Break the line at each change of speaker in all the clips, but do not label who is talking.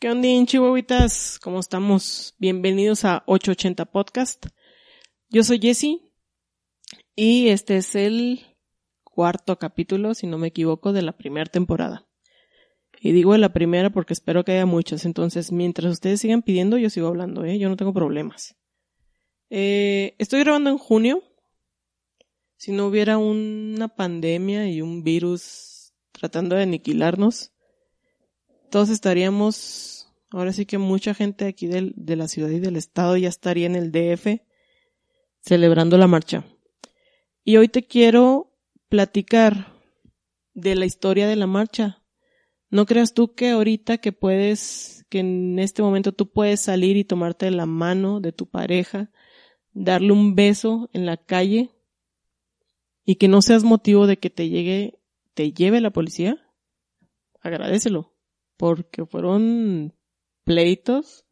¿Qué onda, chihuahuitas? ¿Cómo estamos? Bienvenidos a 880 Podcast. Yo soy Jessie y este es el cuarto capítulo, si no me equivoco, de la primera temporada. Y digo la primera porque espero que haya muchas. Entonces, mientras ustedes sigan pidiendo, yo sigo hablando, ¿eh? Yo no tengo problemas. Eh, estoy grabando en junio. Si no hubiera una pandemia y un virus tratando de aniquilarnos, todos estaríamos, ahora sí que mucha gente aquí del, de la ciudad y del estado ya estaría en el DF celebrando la marcha. Y hoy te quiero platicar de la historia de la marcha. No creas tú que ahorita que puedes, que en este momento tú puedes salir y tomarte la mano de tu pareja, darle un beso en la calle y que no seas motivo de que te llegue, te lleve la policía. Agradecelo porque fueron pleitos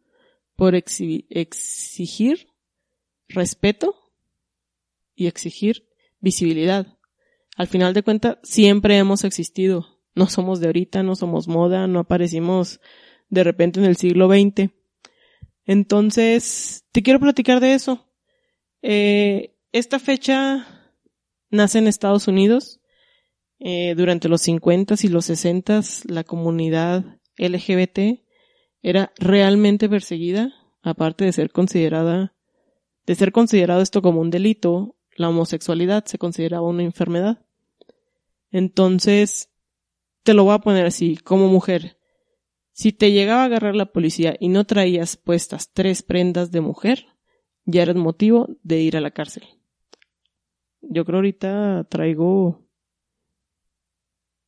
por exigir respeto y exigir visibilidad. Al final de cuentas, siempre hemos existido. No somos de ahorita, no somos moda, no aparecimos de repente en el siglo XX. Entonces, te quiero platicar de eso. Eh, esta fecha nace en Estados Unidos. Eh, durante los 50 y los 60 la comunidad LGBT era realmente perseguida, aparte de ser considerada, de ser considerado esto como un delito, la homosexualidad se consideraba una enfermedad. Entonces, te lo voy a poner así, como mujer. Si te llegaba a agarrar la policía y no traías puestas tres prendas de mujer, ya eres motivo de ir a la cárcel. Yo creo ahorita traigo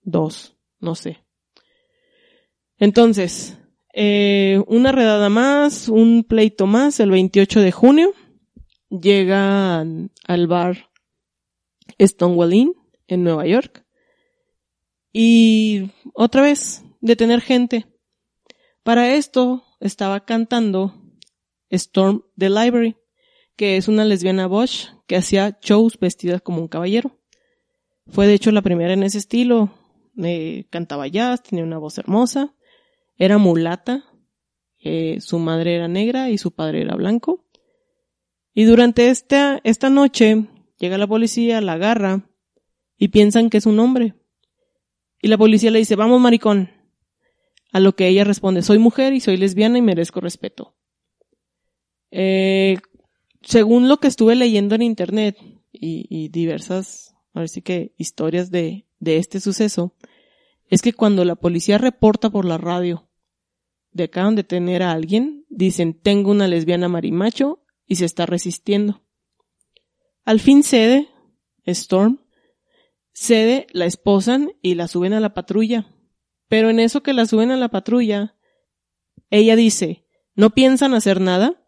dos, no sé. Entonces, eh, una redada más, un pleito más, el 28 de junio, llega al bar Stonewall Inn en Nueva York y otra vez detener gente. Para esto estaba cantando Storm the Library, que es una lesbiana Bosch que hacía shows vestida como un caballero. Fue de hecho la primera en ese estilo. Eh, cantaba jazz, tenía una voz hermosa era mulata, eh, su madre era negra y su padre era blanco. Y durante esta, esta noche llega la policía, la agarra y piensan que es un hombre. Y la policía le dice, vamos maricón. A lo que ella responde, soy mujer y soy lesbiana y merezco respeto. Eh, según lo que estuve leyendo en internet y, diversas, que historias de, de este suceso, es que cuando la policía reporta por la radio de acaban de tener a alguien, dicen tengo una lesbiana marimacho y se está resistiendo. Al fin cede, Storm, cede, la esposan y la suben a la patrulla. Pero en eso que la suben a la patrulla, ella dice, ¿no piensan hacer nada?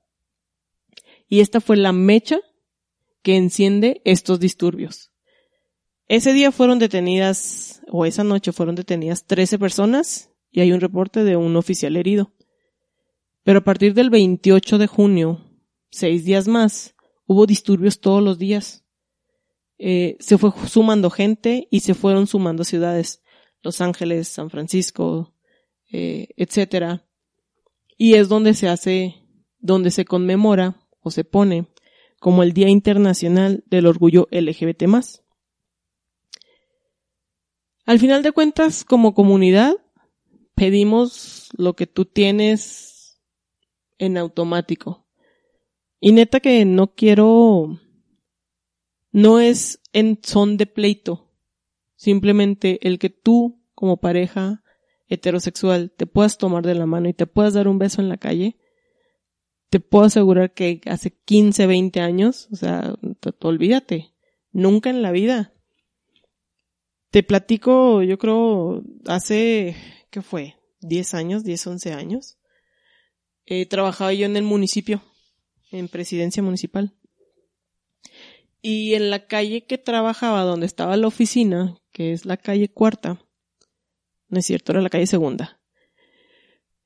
Y esta fue la mecha que enciende estos disturbios. Ese día fueron detenidas, o esa noche fueron detenidas 13 personas y hay un reporte de un oficial herido. Pero a partir del 28 de junio, seis días más, hubo disturbios todos los días. Eh, se fue sumando gente y se fueron sumando ciudades, Los Ángeles, San Francisco, eh, etcétera. Y es donde se hace, donde se conmemora o se pone como el Día Internacional del Orgullo LGBT+. Al final de cuentas, como comunidad, pedimos lo que tú tienes en automático. Y neta que no quiero, no es en son de pleito. Simplemente el que tú, como pareja heterosexual, te puedas tomar de la mano y te puedas dar un beso en la calle, te puedo asegurar que hace 15, 20 años, o sea, olvídate, nunca en la vida. Te platico, yo creo, hace ¿qué fue? 10 años, 10, 11 años. Eh, trabajaba yo en el municipio. en presidencia municipal. Y en la calle que trabajaba, donde estaba la oficina, que es la calle cuarta, no es cierto, era la calle segunda.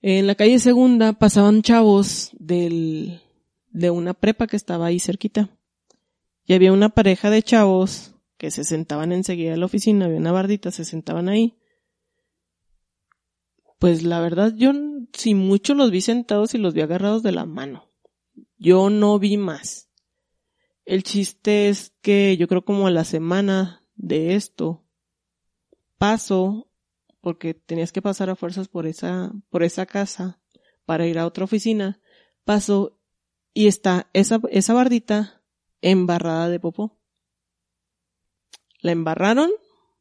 En la calle segunda pasaban chavos del, de una prepa que estaba ahí cerquita. Y había una pareja de chavos que se sentaban enseguida en la oficina, había una bardita, se sentaban ahí. Pues la verdad, yo si mucho los vi sentados y los vi agarrados de la mano. Yo no vi más. El chiste es que yo creo como a la semana de esto paso porque tenías que pasar a fuerzas por esa por esa casa para ir a otra oficina. Paso y está esa esa bardita embarrada de popó. La embarraron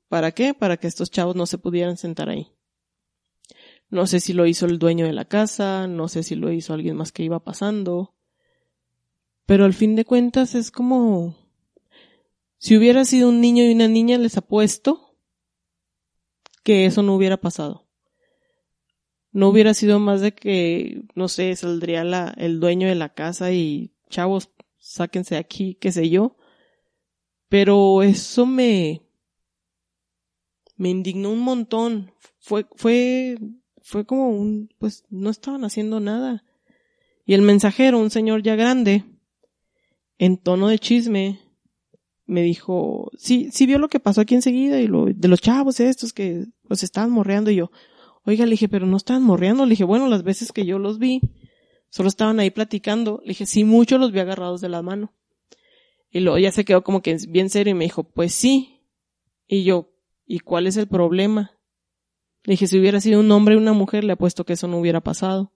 ¿para qué? Para que estos chavos no se pudieran sentar ahí. No sé si lo hizo el dueño de la casa, no sé si lo hizo alguien más que iba pasando. Pero al fin de cuentas es como si hubiera sido un niño y una niña les apuesto que eso no hubiera pasado. No hubiera sido más de que, no sé, saldría el dueño de la casa y chavos, sáquense aquí, qué sé yo. Pero eso me, me indignó un montón. Fue, fue, fue como un, pues no estaban haciendo nada. Y el mensajero, un señor ya grande, en tono de chisme, me dijo, sí, sí vio lo que pasó aquí enseguida y lo, de los chavos estos que pues estaban morreando y yo, oiga, le dije, pero no estaban morreando, le dije, bueno, las veces que yo los vi, solo estaban ahí platicando, le dije, sí, mucho los vi agarrados de la mano. Y luego ya se quedó como que bien serio y me dijo, pues sí. Y yo, ¿y cuál es el problema? Le dije, si hubiera sido un hombre y una mujer, le apuesto que eso no hubiera pasado.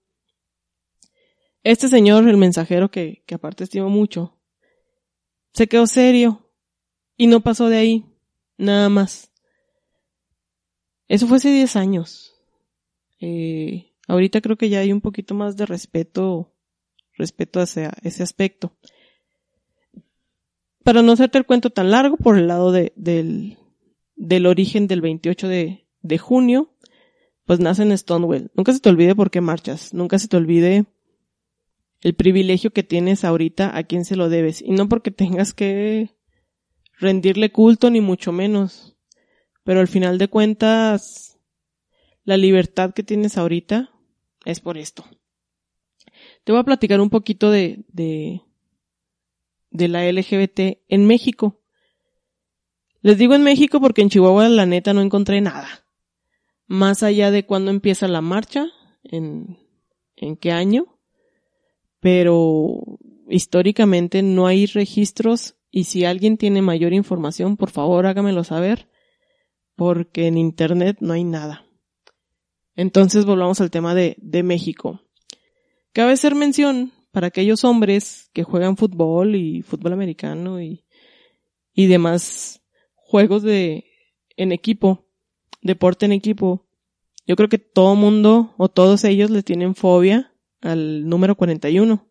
Este señor, el mensajero que, que aparte estimo mucho, se quedó serio y no pasó de ahí, nada más. Eso fue hace 10 años. Eh, ahorita creo que ya hay un poquito más de respeto, respeto hacia ese aspecto. Para no hacerte el cuento tan largo, por el lado de, del, del origen del 28 de, de junio, pues nace en Stonewall. Nunca se te olvide por qué marchas, nunca se te olvide el privilegio que tienes ahorita a quién se lo debes. Y no porque tengas que rendirle culto ni mucho menos. Pero al final de cuentas, la libertad que tienes ahorita es por esto. Te voy a platicar un poquito de, de, de la LGBT en México. Les digo en México porque en Chihuahua la neta no encontré nada. Más allá de cuándo empieza la marcha, en, en qué año, pero históricamente no hay registros y si alguien tiene mayor información, por favor hágamelo saber, porque en Internet no hay nada. Entonces volvamos al tema de, de México. Cabe hacer mención para aquellos hombres que juegan fútbol y fútbol americano y, y demás juegos de, en equipo, deporte en equipo. Yo creo que todo mundo o todos ellos le tienen fobia al número 41.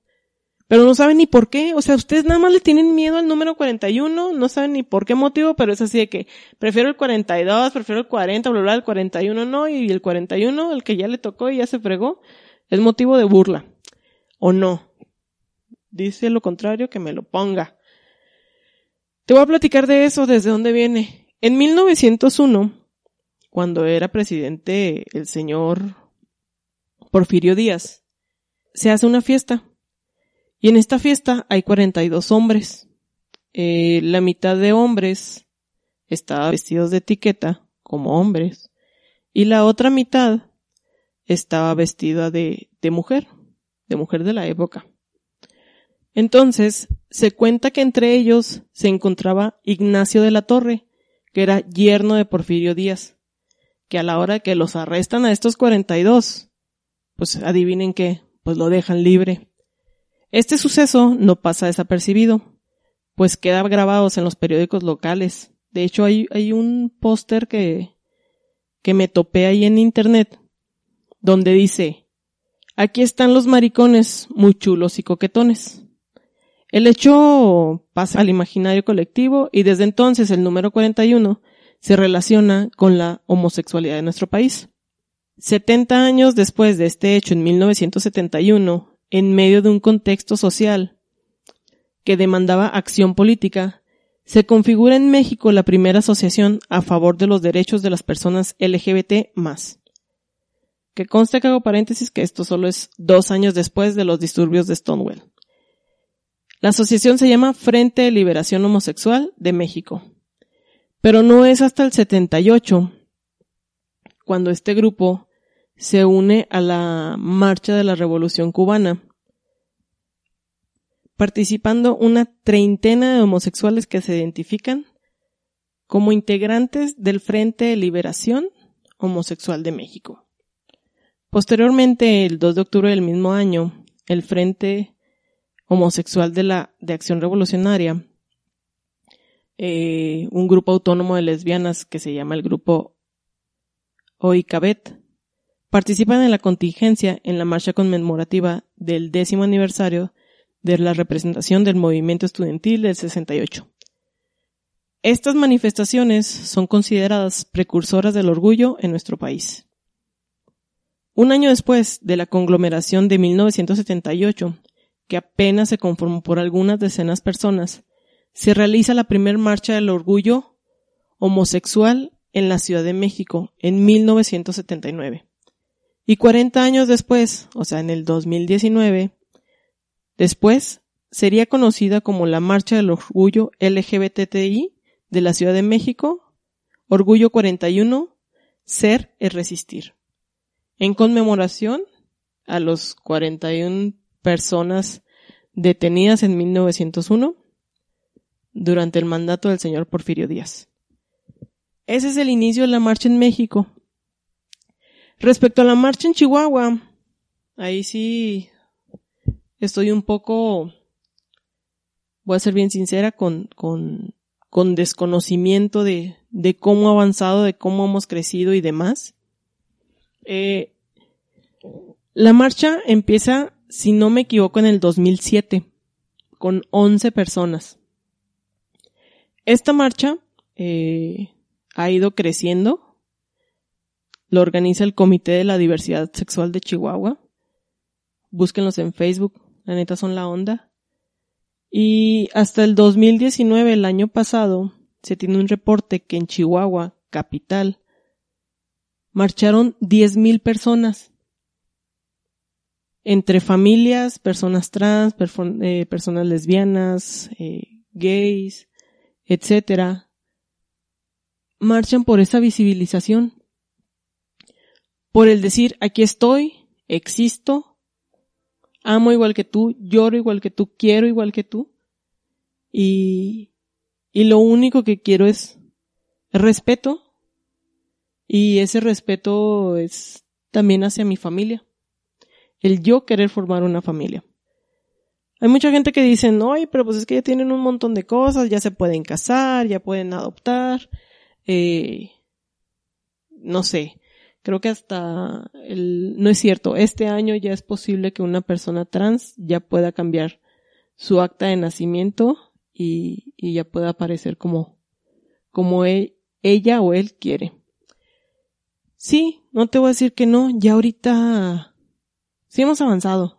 Pero no saben ni por qué, o sea, ustedes nada más le tienen miedo al número 41, no saben ni por qué motivo, pero es así de que prefiero el 42, prefiero el 40, bla, bla, el 41 no, y el 41, el que ya le tocó y ya se fregó, es motivo de burla. ¿O no? Dice lo contrario, que me lo ponga. Te voy a platicar de eso, desde dónde viene. En 1901, cuando era presidente el señor Porfirio Díaz, se hace una fiesta y en esta fiesta hay 42 hombres. Eh, la mitad de hombres estaban vestidos de etiqueta como hombres y la otra mitad estaba vestida de, de mujer, de mujer de la época. Entonces, se cuenta que entre ellos se encontraba Ignacio de la Torre, que era yerno de Porfirio Díaz, que a la hora que los arrestan a estos 42, pues adivinen qué, pues lo dejan libre. Este suceso no pasa desapercibido, pues queda grabado en los periódicos locales. De hecho, hay, hay un póster que, que me topé ahí en internet, donde dice, aquí están los maricones muy chulos y coquetones. El hecho pasa al imaginario colectivo y desde entonces el número 41 se relaciona con la homosexualidad de nuestro país. 70 años después de este hecho en 1971, en medio de un contexto social que demandaba acción política, se configura en México la primera asociación a favor de los derechos de las personas LGBT Que conste que hago paréntesis que esto solo es dos años después de los disturbios de Stonewall. La asociación se llama Frente de Liberación Homosexual de México. Pero no es hasta el 78 cuando este grupo se une a la marcha de la Revolución Cubana, participando una treintena de homosexuales que se identifican como integrantes del Frente de Liberación Homosexual de México. Posteriormente, el 2 de octubre del mismo año, el Frente Homosexual de la de Acción Revolucionaria, eh, un grupo autónomo de lesbianas que se llama el grupo OICABET, participan en la contingencia en la marcha conmemorativa del décimo aniversario de la representación del movimiento estudiantil del 68. Estas manifestaciones son consideradas precursoras del orgullo en nuestro país. Un año después de la conglomeración de 1978, que apenas se conformó por algunas decenas de personas, se realiza la primera marcha del orgullo homosexual en la Ciudad de México en 1979. Y 40 años después, o sea, en el 2019, después sería conocida como la Marcha del Orgullo LGBTI de la Ciudad de México, Orgullo 41, Ser es Resistir, en conmemoración a los 41 personas detenidas en 1901 durante el mandato del señor Porfirio Díaz. Ese es el inicio de la marcha en México, Respecto a la marcha en Chihuahua, ahí sí estoy un poco, voy a ser bien sincera, con, con, con desconocimiento de, de cómo ha avanzado, de cómo hemos crecido y demás. Eh, la marcha empieza, si no me equivoco, en el 2007, con 11 personas. Esta marcha eh, ha ido creciendo lo organiza el Comité de la Diversidad Sexual de Chihuahua. Búsquenlos en Facebook, la neta son la onda. Y hasta el 2019, el año pasado, se tiene un reporte que en Chihuahua, capital, marcharon 10.000 personas. Entre familias, personas trans, eh, personas lesbianas, eh, gays, etcétera, marchan por esa visibilización por el decir, aquí estoy, existo, amo igual que tú, lloro igual que tú, quiero igual que tú, y, y lo único que quiero es respeto, y ese respeto es también hacia mi familia, el yo querer formar una familia. Hay mucha gente que dice, no, pero pues es que ya tienen un montón de cosas, ya se pueden casar, ya pueden adoptar, eh, no sé, Creo que hasta el, no es cierto, este año ya es posible que una persona trans ya pueda cambiar su acta de nacimiento y, y ya pueda aparecer como, como e, ella o él quiere. Sí, no te voy a decir que no, ya ahorita sí hemos avanzado.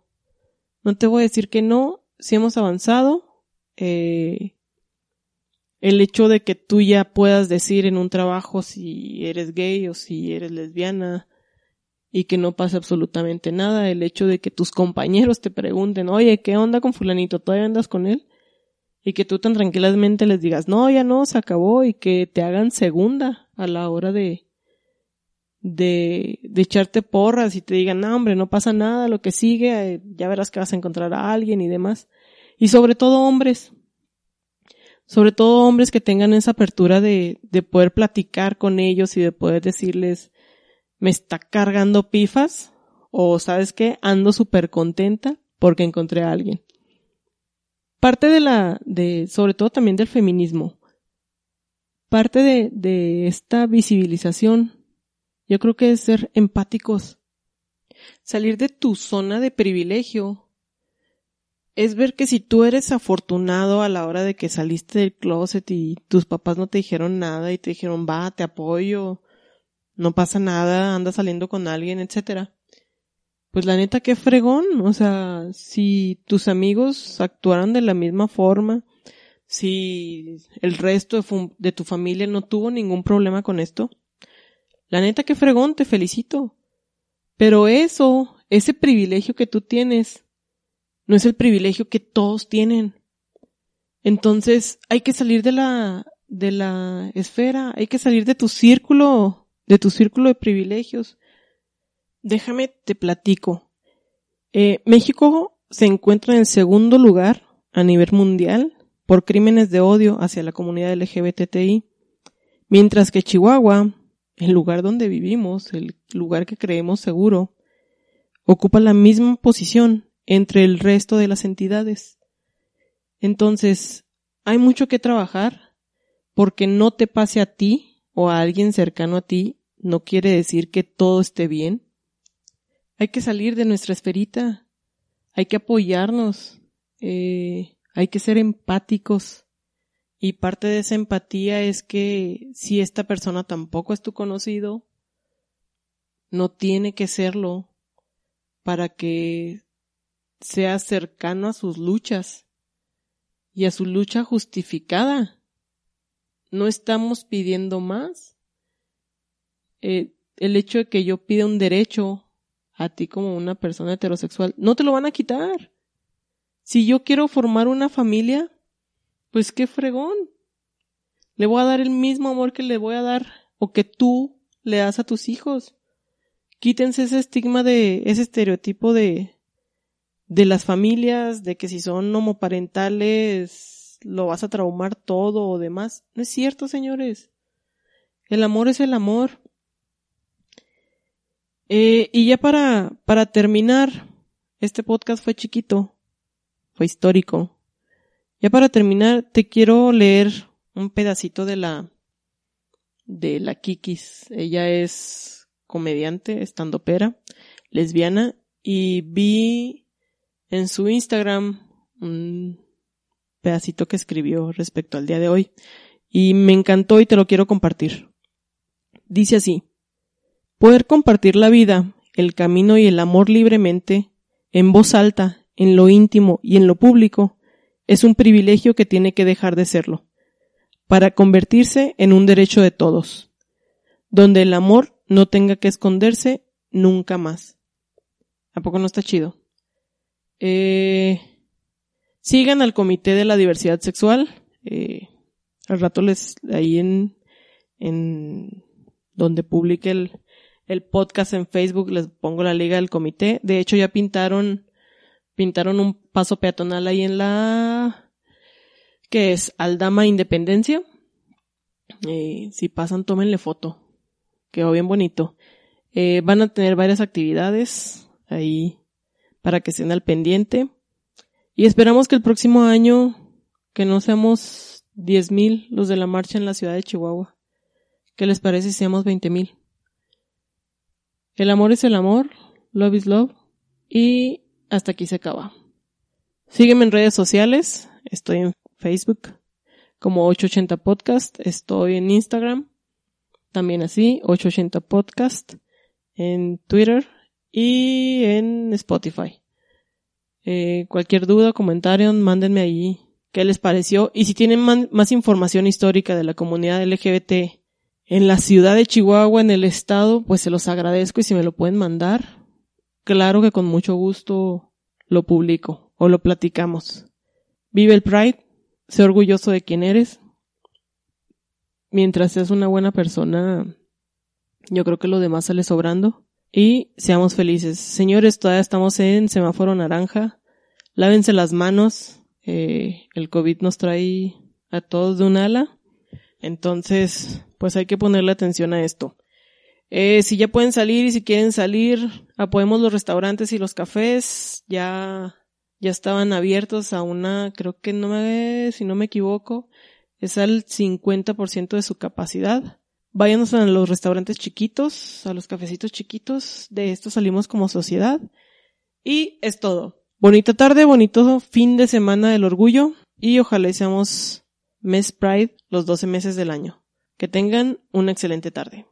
No te voy a decir que no, sí hemos avanzado. Eh, el hecho de que tú ya puedas decir en un trabajo si eres gay o si eres lesbiana y que no pase absolutamente nada, el hecho de que tus compañeros te pregunten, oye, ¿qué onda con fulanito? ¿Todavía andas con él? Y que tú tan tranquilamente les digas, no, ya no, se acabó y que te hagan segunda a la hora de, de, de echarte porras y te digan, no, hombre, no pasa nada, lo que sigue, eh, ya verás que vas a encontrar a alguien y demás. Y sobre todo hombres, sobre todo hombres que tengan esa apertura de, de poder platicar con ellos y de poder decirles, me está cargando pifas, o sabes qué, ando súper contenta porque encontré a alguien. Parte de la, de, sobre todo también del feminismo, parte de, de esta visibilización, yo creo que es ser empáticos. Salir de tu zona de privilegio es ver que si tú eres afortunado a la hora de que saliste del closet y tus papás no te dijeron nada y te dijeron, va, te apoyo, no pasa nada, anda saliendo con alguien, etcétera. pues la neta qué fregón, o sea, si tus amigos actuaran de la misma forma, si el resto de, de, tu familia no tuvo ningún problema con esto, la neta qué fregón, te felicito. Pero eso, ese privilegio que tú tienes, no es el privilegio que todos tienen. Entonces, hay que salir de la, de la esfera, hay que salir de tu círculo, de tu círculo de privilegios. Déjame te platico. Eh, México se encuentra en segundo lugar a nivel mundial por crímenes de odio hacia la comunidad LGBTI, mientras que Chihuahua, el lugar donde vivimos, el lugar que creemos seguro, ocupa la misma posición entre el resto de las entidades. Entonces, hay mucho que trabajar porque no te pase a ti o a alguien cercano a ti no quiere decir que todo esté bien. Hay que salir de nuestra esferita, hay que apoyarnos, eh, hay que ser empáticos. Y parte de esa empatía es que si esta persona tampoco es tu conocido, no tiene que serlo para que seas cercano a sus luchas y a su lucha justificada. No estamos pidiendo más. Eh, el hecho de que yo pida un derecho a ti como una persona heterosexual, no te lo van a quitar. Si yo quiero formar una familia, pues qué fregón. Le voy a dar el mismo amor que le voy a dar o que tú le das a tus hijos. Quítense ese estigma de ese estereotipo de de las familias, de que si son homoparentales lo vas a traumar todo o demás. No es cierto, señores. El amor es el amor. Eh, y ya para, para terminar, este podcast fue chiquito, fue histórico. Ya para terminar, te quiero leer un pedacito de la, de la Kikis. Ella es comediante, estandopera, lesbiana, y vi en su Instagram un pedacito que escribió respecto al día de hoy y me encantó y te lo quiero compartir. Dice así, poder compartir la vida, el camino y el amor libremente, en voz alta, en lo íntimo y en lo público, es un privilegio que tiene que dejar de serlo, para convertirse en un derecho de todos, donde el amor no tenga que esconderse nunca más. ¿A poco no está chido? Eh, sigan al Comité de la Diversidad Sexual. Eh, al rato les, ahí en, en donde publique el, el podcast en Facebook les pongo la liga del comité. De hecho ya pintaron, pintaron un paso peatonal ahí en la, que es Aldama Independencia. Eh, si pasan, tómenle foto. Quedó bien bonito. Eh, van a tener varias actividades ahí para que estén al pendiente. Y esperamos que el próximo año, que no seamos 10.000 los de la marcha en la ciudad de Chihuahua. ¿Qué les parece si seamos 20.000? El amor es el amor, love is love, y hasta aquí se acaba. Sígueme en redes sociales, estoy en Facebook como 880 Podcast, estoy en Instagram, también así, 880 Podcast, en Twitter y en Spotify. Eh, cualquier duda comentario, mándenme ahí qué les pareció. Y si tienen más información histórica de la comunidad LGBT en la ciudad de Chihuahua, en el estado, pues se los agradezco y si me lo pueden mandar, claro que con mucho gusto lo publico o lo platicamos. Vive el Pride, sé orgulloso de quién eres. Mientras seas una buena persona, yo creo que lo demás sale sobrando y seamos felices. Señores, todavía estamos en semáforo naranja. Lávense las manos. Eh, el COVID nos trae a todos de un ala. Entonces, pues hay que ponerle atención a esto. Eh, si ya pueden salir y si quieren salir, apoyemos los restaurantes y los cafés. Ya, ya estaban abiertos a una, creo que no me, si no me equivoco, es al 50% de su capacidad. Váyanos a los restaurantes chiquitos, a los cafecitos chiquitos. De esto salimos como sociedad. Y es todo. Bonita tarde, bonito fin de semana del orgullo. Y ojalá seamos mes Pride los 12 meses del año. Que tengan una excelente tarde.